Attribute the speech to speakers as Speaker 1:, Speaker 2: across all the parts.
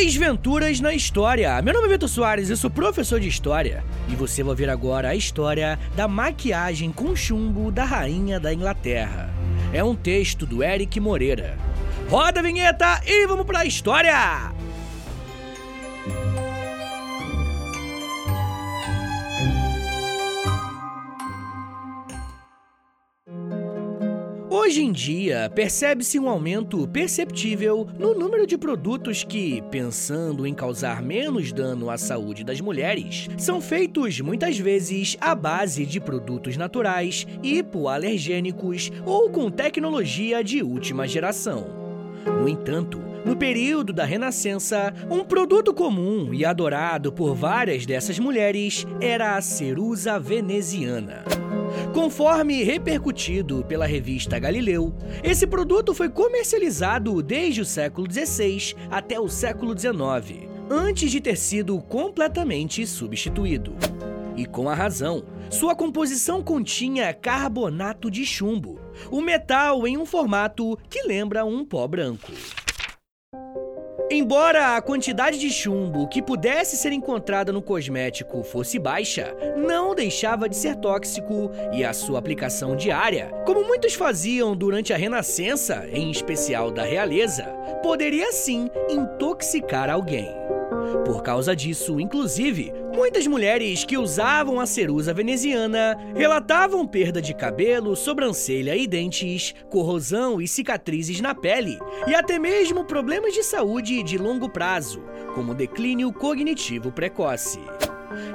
Speaker 1: Desventuras na História. Meu nome é Vitor Soares, eu sou professor de História. E você vai ver agora a história da maquiagem com chumbo da Rainha da Inglaterra. É um texto do Eric Moreira. Roda a vinheta e vamos pra história! Hoje em dia, percebe-se um aumento perceptível no número de produtos que, pensando em causar menos dano à saúde das mulheres, são feitos muitas vezes à base de produtos naturais, hipoalergênicos ou com tecnologia de última geração. No entanto, no período da Renascença, um produto comum e adorado por várias dessas mulheres era a cerusa veneziana. Conforme repercutido pela revista Galileu, esse produto foi comercializado desde o século XVI até o século XIX, antes de ter sido completamente substituído. E com a razão, sua composição continha carbonato de chumbo, o metal em um formato que lembra um pó branco. Embora a quantidade de chumbo que pudesse ser encontrada no cosmético fosse baixa, não deixava de ser tóxico e a sua aplicação diária, como muitos faziam durante a Renascença, em especial da realeza, poderia sim intoxicar alguém. Por causa disso, inclusive, muitas mulheres que usavam a cerusa veneziana relatavam perda de cabelo, sobrancelha e dentes, corrosão e cicatrizes na pele e até mesmo problemas de saúde de longo prazo, como declínio cognitivo precoce.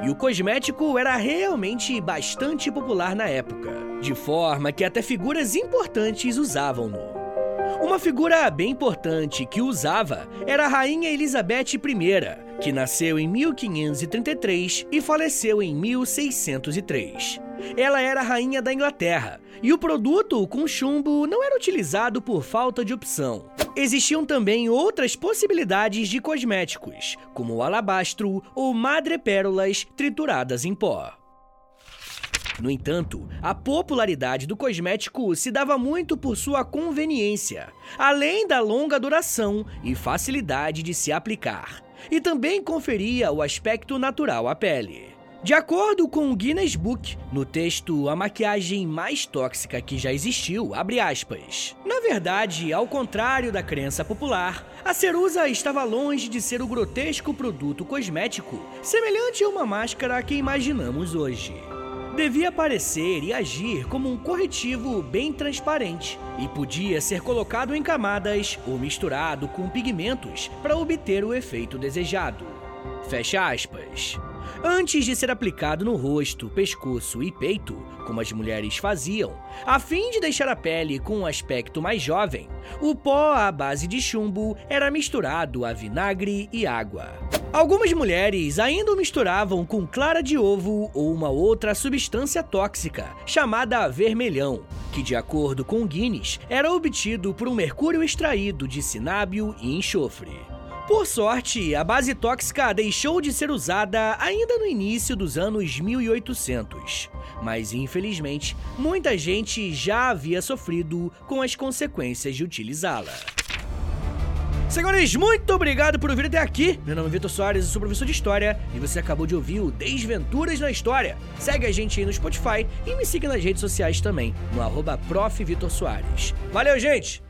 Speaker 1: E o cosmético era realmente bastante popular na época, de forma que até figuras importantes usavam-no. Uma figura bem importante que usava era a Rainha Elizabeth I, que nasceu em 1533 e faleceu em 1603. Ela era a rainha da Inglaterra, e o produto com chumbo não era utilizado por falta de opção. Existiam também outras possibilidades de cosméticos, como o alabastro ou madrepérolas trituradas em pó. No entanto, a popularidade do cosmético se dava muito por sua conveniência, além da longa duração e facilidade de se aplicar, e também conferia o aspecto natural à pele. De acordo com o Guinness Book, no texto A maquiagem mais tóxica que já existiu, abre aspas. Na verdade, ao contrário da crença popular, a cerusa estava longe de ser o grotesco produto cosmético, semelhante a uma máscara que imaginamos hoje devia parecer e agir como um corretivo bem transparente e podia ser colocado em camadas ou misturado com pigmentos para obter o efeito desejado. Fecha aspas. Antes de ser aplicado no rosto, pescoço e peito, como as mulheres faziam, a fim de deixar a pele com um aspecto mais jovem, o pó à base de chumbo era misturado a vinagre e água. Algumas mulheres ainda o misturavam com clara de ovo ou uma outra substância tóxica, chamada vermelhão, que, de acordo com Guinness, era obtido por um mercúrio extraído de cinábio e enxofre. Por sorte, a base tóxica deixou de ser usada ainda no início dos anos 1800, mas infelizmente muita gente já havia sofrido com as consequências de utilizá-la. Senhores, muito obrigado por vir até aqui. Meu nome é Vitor Soares, eu sou professor de História e você acabou de ouvir o Desventuras na História. Segue a gente aí no Spotify e me siga nas redes sociais também, no arroba Valeu, gente!